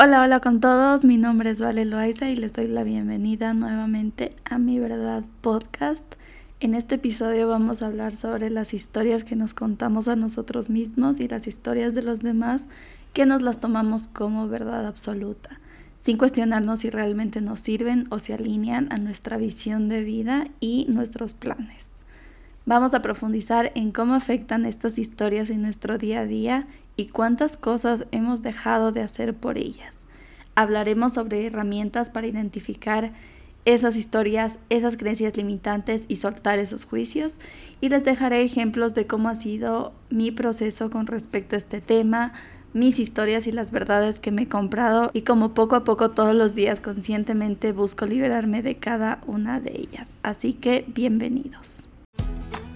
Hola, hola con todos, mi nombre es Vale Loaiza y les doy la bienvenida nuevamente a Mi Verdad Podcast. En este episodio vamos a hablar sobre las historias que nos contamos a nosotros mismos y las historias de los demás que nos las tomamos como verdad absoluta, sin cuestionarnos si realmente nos sirven o se alinean a nuestra visión de vida y nuestros planes. Vamos a profundizar en cómo afectan estas historias en nuestro día a día y cuántas cosas hemos dejado de hacer por ellas. Hablaremos sobre herramientas para identificar esas historias, esas creencias limitantes y soltar esos juicios. Y les dejaré ejemplos de cómo ha sido mi proceso con respecto a este tema, mis historias y las verdades que me he comprado y como poco a poco todos los días conscientemente busco liberarme de cada una de ellas. Así que bienvenidos.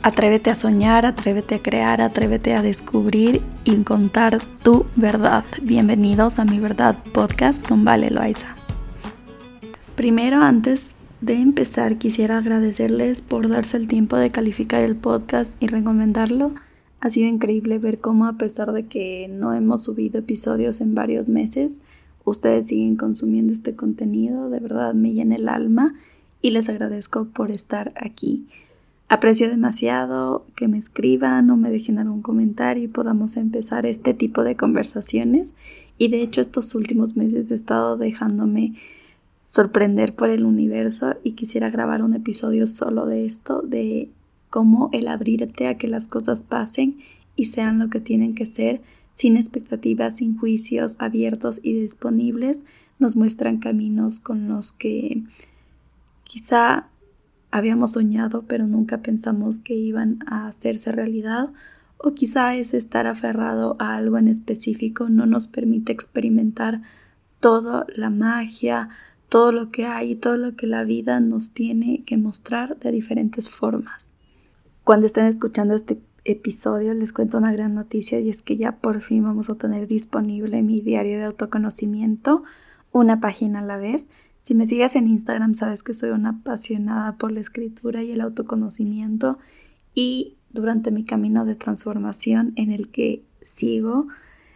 Atrévete a soñar, atrévete a crear, atrévete a descubrir y contar tu verdad. Bienvenidos a mi verdad podcast con Vale Loaiza. Primero, antes de empezar, quisiera agradecerles por darse el tiempo de calificar el podcast y recomendarlo. Ha sido increíble ver cómo a pesar de que no hemos subido episodios en varios meses, ustedes siguen consumiendo este contenido. De verdad me llena el alma y les agradezco por estar aquí. Aprecio demasiado que me escriban o me dejen algún comentario y podamos empezar este tipo de conversaciones. Y de hecho estos últimos meses he estado dejándome sorprender por el universo y quisiera grabar un episodio solo de esto, de cómo el abrirte a que las cosas pasen y sean lo que tienen que ser, sin expectativas, sin juicios, abiertos y disponibles, nos muestran caminos con los que quizá habíamos soñado pero nunca pensamos que iban a hacerse realidad o quizá es estar aferrado a algo en específico no nos permite experimentar toda la magia, todo lo que hay, todo lo que la vida nos tiene que mostrar de diferentes formas. Cuando estén escuchando este episodio les cuento una gran noticia y es que ya por fin vamos a tener disponible mi diario de autoconocimiento, una página a la vez si me sigues en Instagram sabes que soy una apasionada por la escritura y el autoconocimiento y durante mi camino de transformación en el que sigo,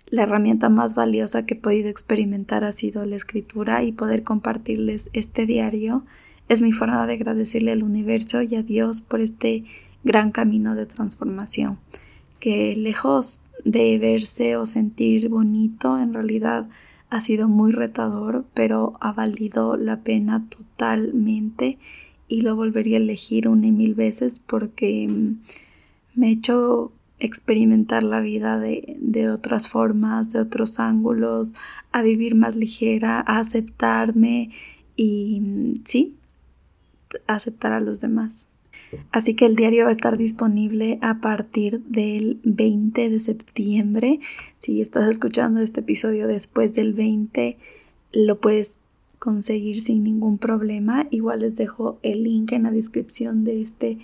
la herramienta más valiosa que he podido experimentar ha sido la escritura y poder compartirles este diario es mi forma de agradecerle al universo y a Dios por este gran camino de transformación que lejos de verse o sentir bonito en realidad ha sido muy retador, pero ha valido la pena totalmente y lo volvería a elegir una y mil veces porque mm, me ha hecho experimentar la vida de, de, otras formas, de otros ángulos, a vivir más ligera, a aceptarme y mm, sí, aceptar a los demás. Así que el diario va a estar disponible a partir del 20 de septiembre. Si estás escuchando este episodio después del 20, lo puedes conseguir sin ningún problema. Igual les dejo el link en la descripción de este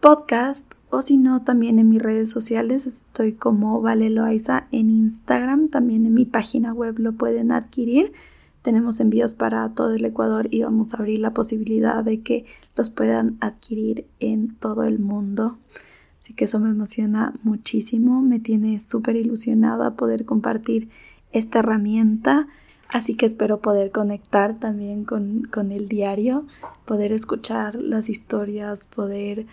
podcast o si no también en mis redes sociales estoy como Vale Loaiza en Instagram, también en mi página web lo pueden adquirir. Tenemos envíos para todo el Ecuador y vamos a abrir la posibilidad de que los puedan adquirir en todo el mundo. Así que eso me emociona muchísimo, me tiene súper ilusionada poder compartir esta herramienta. Así que espero poder conectar también con, el diario, poder escuchar las historias, poder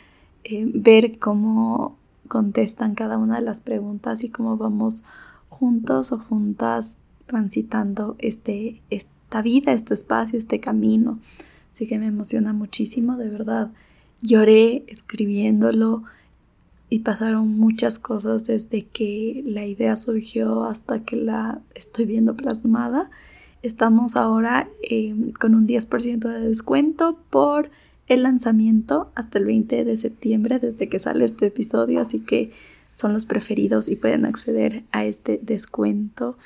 eh, ver cómo contestan cada una de las preguntas y cómo vamos juntos o juntas transitando este, esta vida, este espacio, este camino. Así que me emociona muchísimo, de verdad. Lloré escribiéndolo y pasaron muchas cosas desde que la idea surgió hasta que la estoy viendo plasmada. Estamos ahora em, con un 10% de descuento por el lanzamiento hasta el 20 de septiembre desde que sale este episodio, así que son los preferidos y pueden acceder a este descuento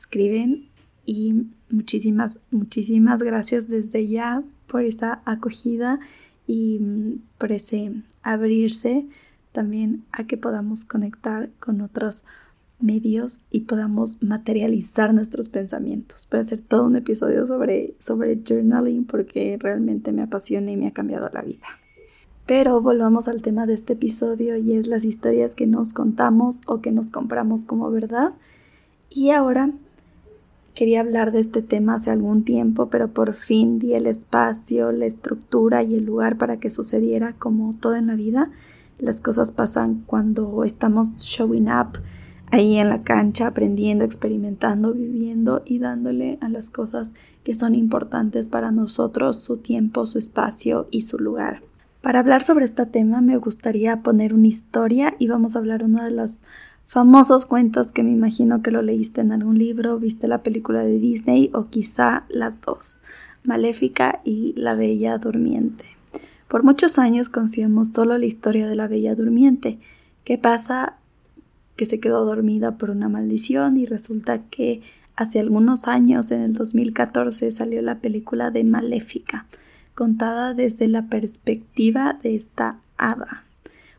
escriben y muchísimas, muchísimas gracias desde ya por esta acogida y mm, por ese abrirse también a que podamos conectar con otros medios y podamos materializar nuestros pensamientos. Puede ser todo un episodio sobre, sobre journaling porque realmente me apasiona y me ha cambiado la vida. Pero volvamos al tema de este episodio y es las historias que nos contamos o que nos compramos como verdad. Y ahora Quería hablar de este tema hace algún tiempo, pero por fin di el espacio, la estructura y el lugar para que sucediera como todo en la vida. Las cosas pasan cuando estamos showing up ahí en la cancha, aprendiendo, experimentando, viviendo y dándole a las cosas que son importantes para nosotros su tiempo, su espacio y su lugar. Para hablar sobre este tema me gustaría poner una historia y vamos a hablar una de las famosos cuentos que me imagino que lo leíste en algún libro, viste la película de Disney o quizá las dos, Maléfica y La Bella Durmiente. Por muchos años conocíamos solo la historia de la Bella Durmiente. ¿Qué pasa? Que se quedó dormida por una maldición y resulta que hace algunos años, en el 2014, salió la película de Maléfica, contada desde la perspectiva de esta hada.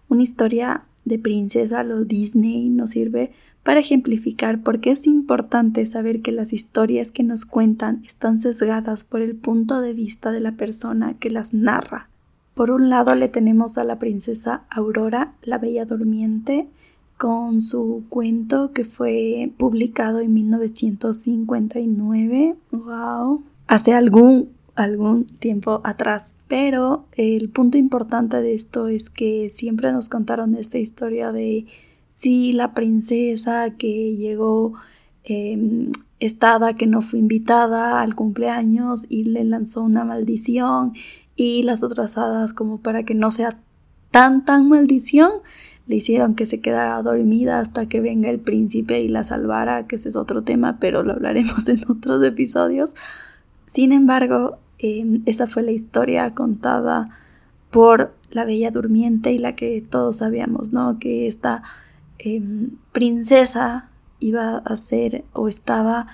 Una historia de princesa lo Disney nos sirve para ejemplificar por qué es importante saber que las historias que nos cuentan están sesgadas por el punto de vista de la persona que las narra. Por un lado le tenemos a la princesa Aurora, la Bella Durmiente, con su cuento que fue publicado en 1959. ¡Wow! Hace algún algún tiempo atrás. Pero el punto importante de esto es que siempre nos contaron esta historia de si la princesa que llegó eh, estada que no fue invitada al cumpleaños y le lanzó una maldición y las otras hadas como para que no sea tan tan maldición le hicieron que se quedara dormida hasta que venga el príncipe y la salvara, que ese es otro tema, pero lo hablaremos en otros episodios. Sin embargo, em, esa fue la historia contada por la Bella Durmiente y la que todos sabíamos, ¿no? Que esta em, princesa iba a ser o estaba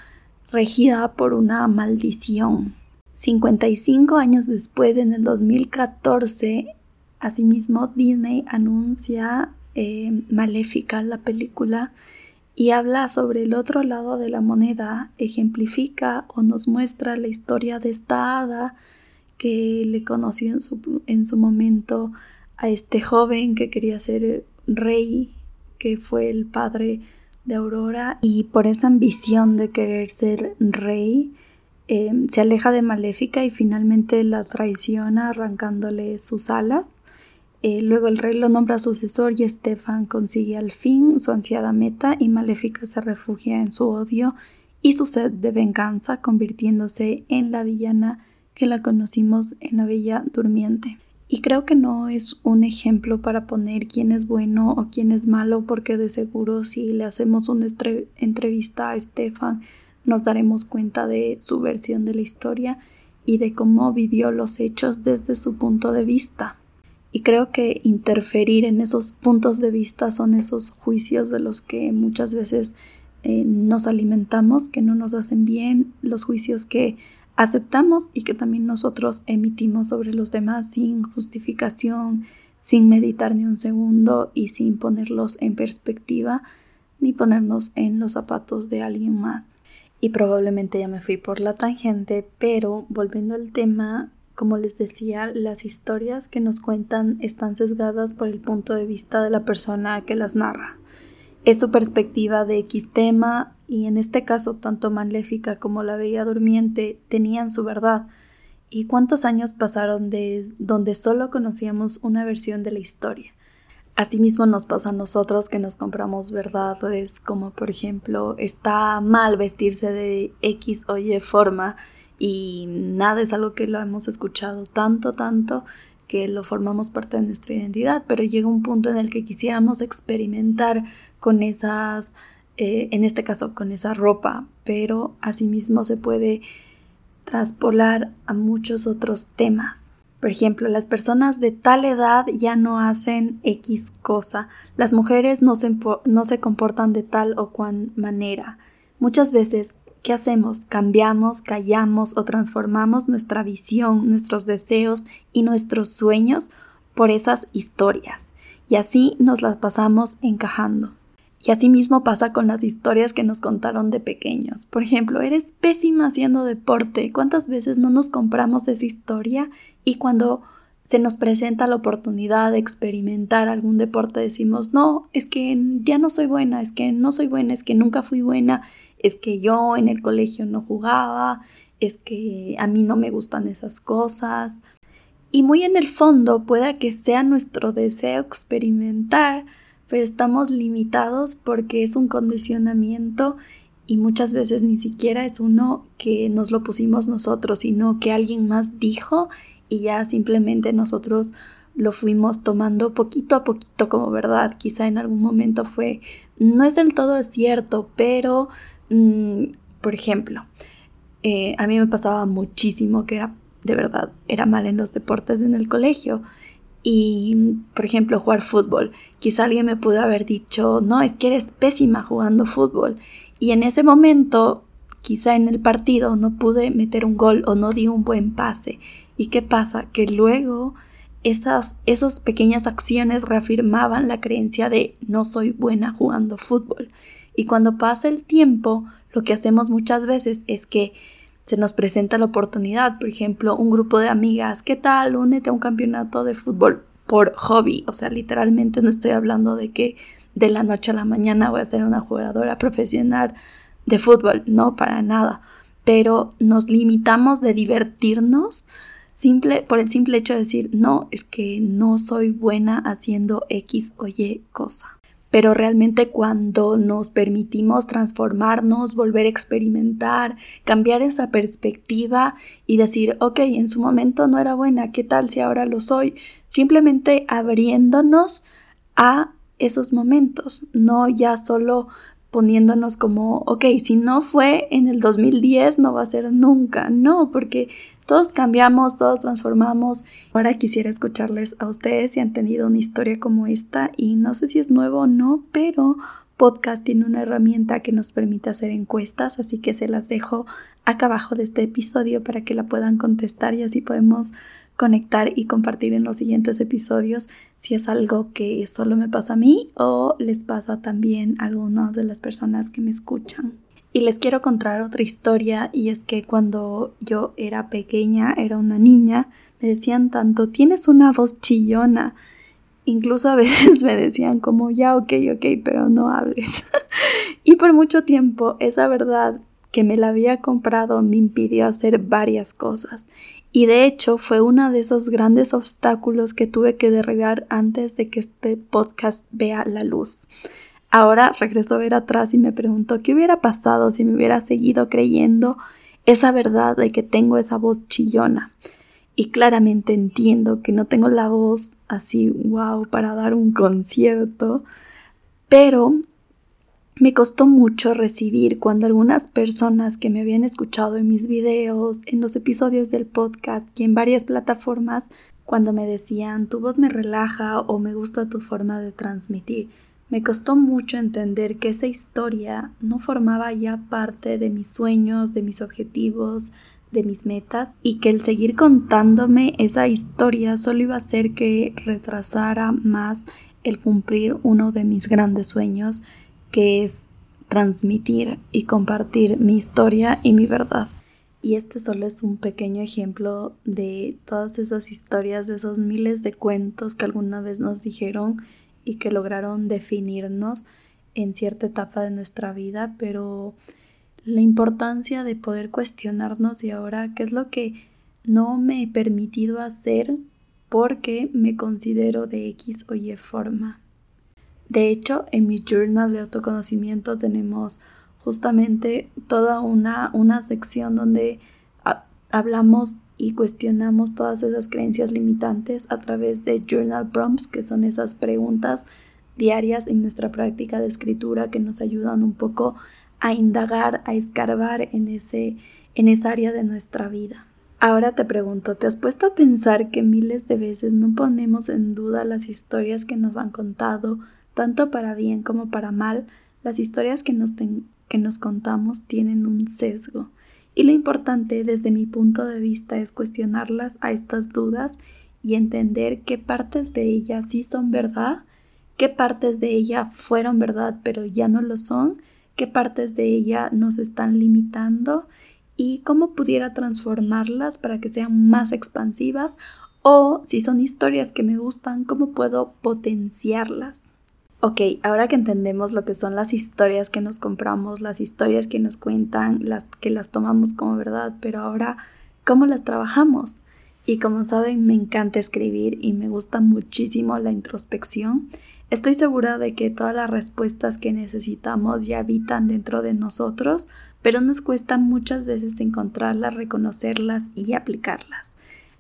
regida por una maldición. 55 años después, en el 2014, asimismo Disney anuncia em, Maléfica, la película, y habla sobre el otro lado de la moneda, ejemplifica o nos muestra la historia de esta hada que le conoció en su, en su momento a este joven que quería ser rey, que fue el padre de Aurora, y por esa ambición de querer ser rey, eh, se aleja de Maléfica y finalmente la traiciona arrancándole sus alas. Eh, luego el rey lo nombra sucesor y Estefan consigue al fin su ansiada meta y Maléfica se refugia en su odio y su sed de venganza, convirtiéndose en la villana que la conocimos en la Bella Durmiente. Y creo que no es un ejemplo para poner quién es bueno o quién es malo, porque de seguro si le hacemos una entrevista a Estefan nos daremos cuenta de su versión de la historia y de cómo vivió los hechos desde su punto de vista. Y creo que interferir en esos puntos de vista son esos juicios de los que muchas veces eh, nos alimentamos, que no nos hacen bien, los juicios que aceptamos y que también nosotros emitimos sobre los demás sin justificación, sin meditar ni un segundo y sin ponerlos en perspectiva ni ponernos en los zapatos de alguien más. Y probablemente ya me fui por la tangente, pero volviendo al tema, como les decía, las historias que nos cuentan están sesgadas por el punto de vista de la persona que las narra. Es su perspectiva de X tema y en este caso tanto Maléfica como la Bella Durmiente tenían su verdad. ¿Y cuántos años pasaron de donde solo conocíamos una versión de la historia? Asimismo nos pasa a nosotros que nos compramos verdades como por ejemplo está mal vestirse de X o Y forma y nada es algo que lo hemos escuchado tanto, tanto que lo formamos parte de nuestra identidad, pero llega un punto en el que quisiéramos experimentar con esas, eh, en este caso con esa ropa, pero asimismo se puede traspolar a muchos otros temas. Por ejemplo, las personas de tal edad ya no hacen X cosa, las mujeres no se, no se comportan de tal o cual manera. Muchas veces ¿Qué hacemos? Cambiamos, callamos o transformamos nuestra visión, nuestros deseos y nuestros sueños por esas historias. Y así nos las pasamos encajando. Y así mismo pasa con las historias que nos contaron de pequeños. Por ejemplo, eres pésima haciendo deporte. ¿Cuántas veces no nos compramos esa historia? Y cuando se nos presenta la oportunidad de experimentar algún deporte, decimos, no, es que ya no soy buena, es que no soy buena, es que nunca fui buena, es que yo en el colegio no jugaba, es que a mí no me gustan esas cosas. Y muy en el fondo pueda que sea nuestro deseo experimentar, pero estamos limitados porque es un condicionamiento y muchas veces ni siquiera es uno que nos lo pusimos nosotros, sino que alguien más dijo y ya simplemente nosotros lo fuimos tomando poquito a poquito como verdad. Quizá en algún momento fue, no es del todo cierto, pero, mm, por ejemplo, eh, a mí me pasaba muchísimo que era, de verdad, era mal en los deportes en el colegio. Y, por ejemplo, jugar fútbol. Quizá alguien me pudo haber dicho, no, es que eres pésima jugando fútbol. Y en ese momento, quizá en el partido, no pude meter un gol o no di un buen pase. ¿Y qué pasa? Que luego esas, esas pequeñas acciones reafirmaban la creencia de no soy buena jugando fútbol. Y cuando pasa el tiempo, lo que hacemos muchas veces es que se nos presenta la oportunidad, por ejemplo, un grupo de amigas, ¿qué tal? Únete a un campeonato de fútbol por hobby, o sea, literalmente no estoy hablando de que de la noche a la mañana voy a ser una jugadora profesional de fútbol, no para nada, pero nos limitamos de divertirnos simple, por el simple hecho de decir, no, es que no soy buena haciendo X o Y cosa. Pero realmente cuando nos permitimos transformarnos, volver a experimentar, cambiar esa perspectiva y decir, ok, en su momento no era buena, ¿qué tal si ahora lo soy? Simplemente abriéndonos a esos momentos, no ya solo poniéndonos como, ok, si no fue en el 2010, no va a ser nunca, no, porque todos cambiamos, todos transformamos. Ahora quisiera escucharles a ustedes si han tenido una historia como esta y no sé si es nuevo o no, pero podcast tiene una herramienta que nos permite hacer encuestas, así que se las dejo acá abajo de este episodio para que la puedan contestar y así podemos conectar y compartir en los siguientes episodios si es algo que solo me pasa a mí o les pasa también a algunas de las personas que me escuchan. Y les quiero contar otra historia y es que cuando yo era pequeña, era una niña, me decían tanto, tienes una voz chillona. Incluso a veces me decían como, ya, ok, ok, pero no hables. y por mucho tiempo esa verdad que me la había comprado me impidió hacer varias cosas. Y de hecho fue uno de esos grandes obstáculos que tuve que derribar antes de que este podcast vea la luz. Ahora regreso a ver atrás y me pregunto qué hubiera pasado si me hubiera seguido creyendo esa verdad de que tengo esa voz chillona. Y claramente entiendo que no tengo la voz así, wow, para dar un concierto, pero me costó mucho recibir cuando algunas personas que me habían escuchado en mis videos, en los episodios del podcast y en varias plataformas, cuando me decían tu voz me relaja o me gusta tu forma de transmitir, me costó mucho entender que esa historia no formaba ya parte de mis sueños, de mis objetivos, de mis metas y que el seguir contándome esa historia solo iba a hacer que retrasara más el cumplir uno de mis grandes sueños que es transmitir y compartir mi historia y mi verdad. Y este solo es un pequeño ejemplo de todas esas historias, de esos miles de cuentos que alguna vez nos dijeron y que lograron definirnos en cierta etapa de nuestra vida, pero la importancia de poder cuestionarnos y ahora qué es lo que no me he permitido hacer porque me considero de X o Y forma. De hecho, en mi journal de autoconocimiento tenemos justamente toda una, una sección donde hablamos y cuestionamos todas esas creencias limitantes a través de journal prompts, que son esas preguntas diarias en nuestra práctica de escritura que nos ayudan un poco a indagar, a escarbar en ese en esa área de nuestra vida. Ahora te pregunto, ¿te has puesto a pensar que miles de veces no ponemos en duda las historias que nos han contado, tanto para bien como para mal, las historias que nos, que nos contamos tienen un sesgo. Y lo importante desde mi punto de vista es cuestionarlas a estas dudas y entender qué partes de ellas sí son verdad, qué partes de ella fueron verdad pero ya no lo son, qué partes de ella nos están limitando y cómo pudiera transformarlas para que sean más expansivas O si son historias que me gustan, ¿cómo puedo potenciarlas? Ok, ahora que entendemos lo que son las historias que nos compramos, las historias que nos cuentan, las que las tomamos como verdad, pero ahora, ¿cómo las trabajamos? Y como saben, me encanta escribir y me gusta muchísimo la introspección. Estoy segura de que todas las respuestas que necesitamos ya habitan dentro de nosotros, pero nos cuesta muchas veces encontrarlas, reconocerlas y aplicarlas.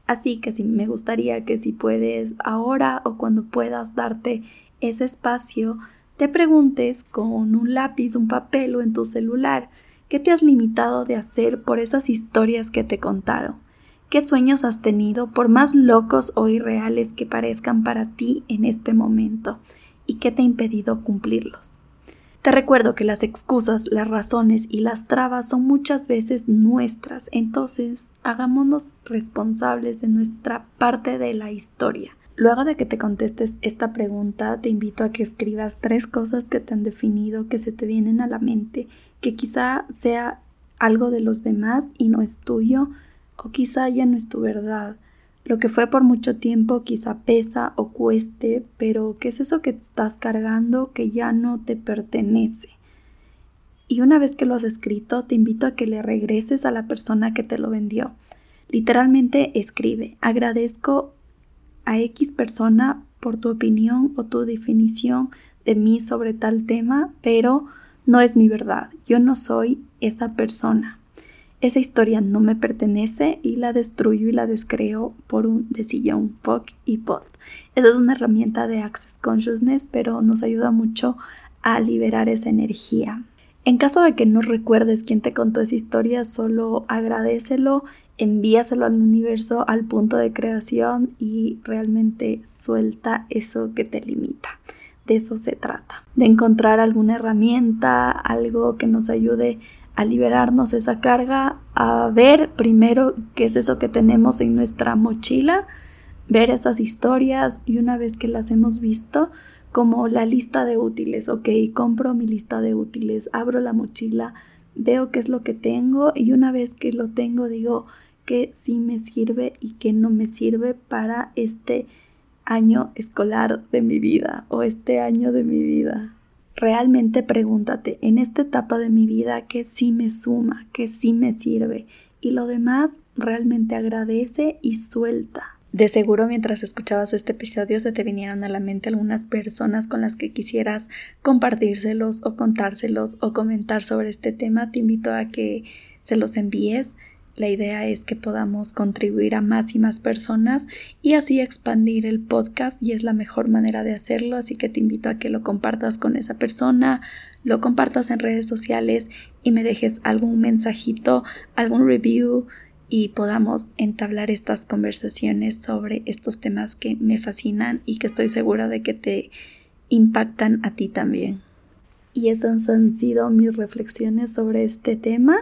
Así que sí, me gustaría que si puedes ahora o cuando puedas darte ese espacio, te preguntes con un lápiz, un papel o en tu celular, ¿qué te has limitado de hacer por esas historias que te contaron? ¿Qué sueños has tenido, por más locos o irreales que parezcan para ti en este momento? ¿Y qué te ha impedido cumplirlos? Te recuerdo que las excusas, las razones y las trabas son muchas veces nuestras, entonces hagámonos responsables de nuestra parte de la historia. Luego de que te contestes esta pregunta, te invito a que escribas tres cosas que te han definido, que se te vienen a la mente, que quizá sea algo de los demás y no es tuyo, o quizá ya no es tu verdad. Lo que fue por mucho tiempo quizá pesa o cueste, pero ¿qué es eso que estás cargando que ya no te pertenece? Y una vez que lo has escrito, te invito a que le regreses a la persona que te lo vendió. Literalmente escribe, agradezco a X persona por tu opinión o tu definición de mí sobre tal tema, pero no es mi verdad. Yo no soy esa persona. Esa historia no me pertenece y la destruyo y la descreo por un decillón, POC y POD. Esa es una herramienta de Access Consciousness, pero nos ayuda mucho a liberar esa energía. En caso de que no recuerdes quién te contó esa historia, solo agradecelo, envíaselo al universo, al punto de creación y realmente suelta eso que te limita. De eso se trata, de encontrar alguna herramienta, algo que nos ayude a liberarnos esa carga, a ver primero qué es eso que tenemos en nuestra mochila, ver esas historias y una vez que las hemos visto, como la lista de útiles, ok, compro mi lista de útiles, abro la mochila, veo qué es lo que tengo y una vez que lo tengo digo que sí me sirve y que no me sirve para este año escolar de mi vida o este año de mi vida. Realmente pregúntate en esta etapa de mi vida qué sí me suma, qué sí me sirve y lo demás realmente agradece y suelta. De seguro mientras escuchabas este episodio se te vinieron a la mente algunas personas con las que quisieras compartírselos o contárselos o comentar sobre este tema. Te invito a que se los envíes. La idea es que podamos contribuir a más y más personas y así expandir el podcast y es la mejor manera de hacerlo, así que te invito a que lo compartas con esa persona, lo compartas en redes sociales y me dejes algún mensajito, algún review, y podamos entablar estas conversaciones sobre estos temas que me fascinan y que estoy segura de que te impactan a ti también. Y esas han sido mis reflexiones sobre este tema.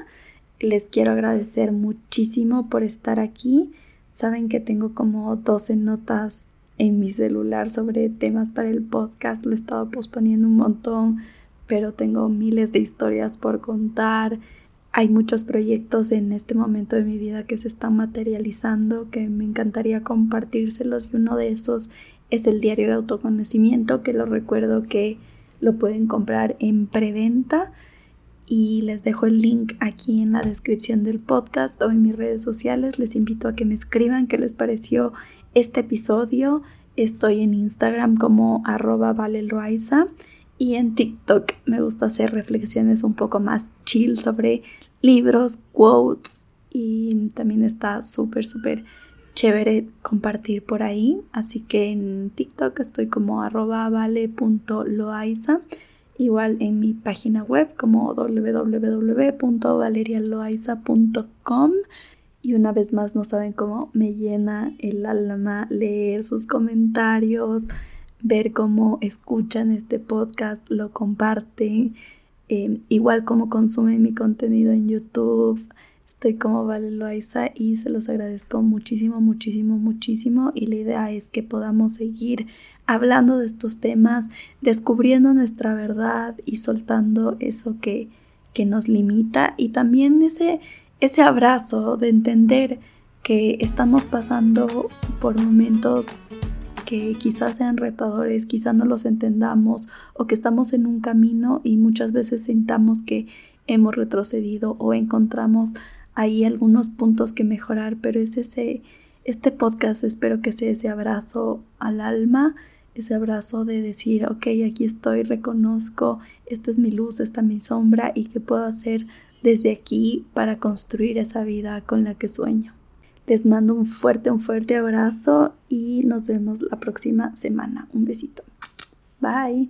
Les quiero agradecer muchísimo por estar aquí. Saben que tengo como 12 notas en mi celular sobre temas para el podcast. Lo he estado posponiendo un montón, pero tengo miles de historias por contar hay muchos proyectos en este momento de mi vida que se están materializando, que me encantaría compartírselos y uno de esos es el diario de autoconocimiento, que lo recuerdo que lo pueden comprar en preventa y les dejo el link aquí en la descripción del podcast o en mis redes sociales. Les invito a que me escriban qué les pareció este episodio. Estoy en Instagram como arroba valeloaiza y en TikTok me gusta hacer reflexiones un poco más chill sobre libros, quotes y también está súper, súper chévere compartir por ahí. Así que en TikTok estoy como arroba vale.loaiza. Igual en mi página web como www.valerialoaiza.com. Y una vez más no saben cómo me llena el alma leer sus comentarios, ver cómo escuchan este podcast, lo comparten, em, igual como consumen mi contenido en YouTube. Estoy como Vale Loaiza y se los agradezco muchísimo, muchísimo, muchísimo. Y la idea es que podamos seguir hablando de estos temas, descubriendo nuestra verdad y soltando eso que, que nos limita y también ese, ese abrazo de entender que estamos pasando por momentos que quizás sean retadores, quizás no los entendamos o que estamos en un camino y muchas veces sintamos que hemos retrocedido o encontramos ahí algunos puntos que mejorar, pero es ese, este podcast espero que sea ese abrazo al alma, ese abrazo de decir, ok, aquí estoy, reconozco, esta es mi luz, esta es mi sombra y qué puedo hacer desde aquí para construir esa vida con la que sueño. Les mando un fuerte, un fuerte abrazo y nos vemos la próxima semana. Un besito. Bye.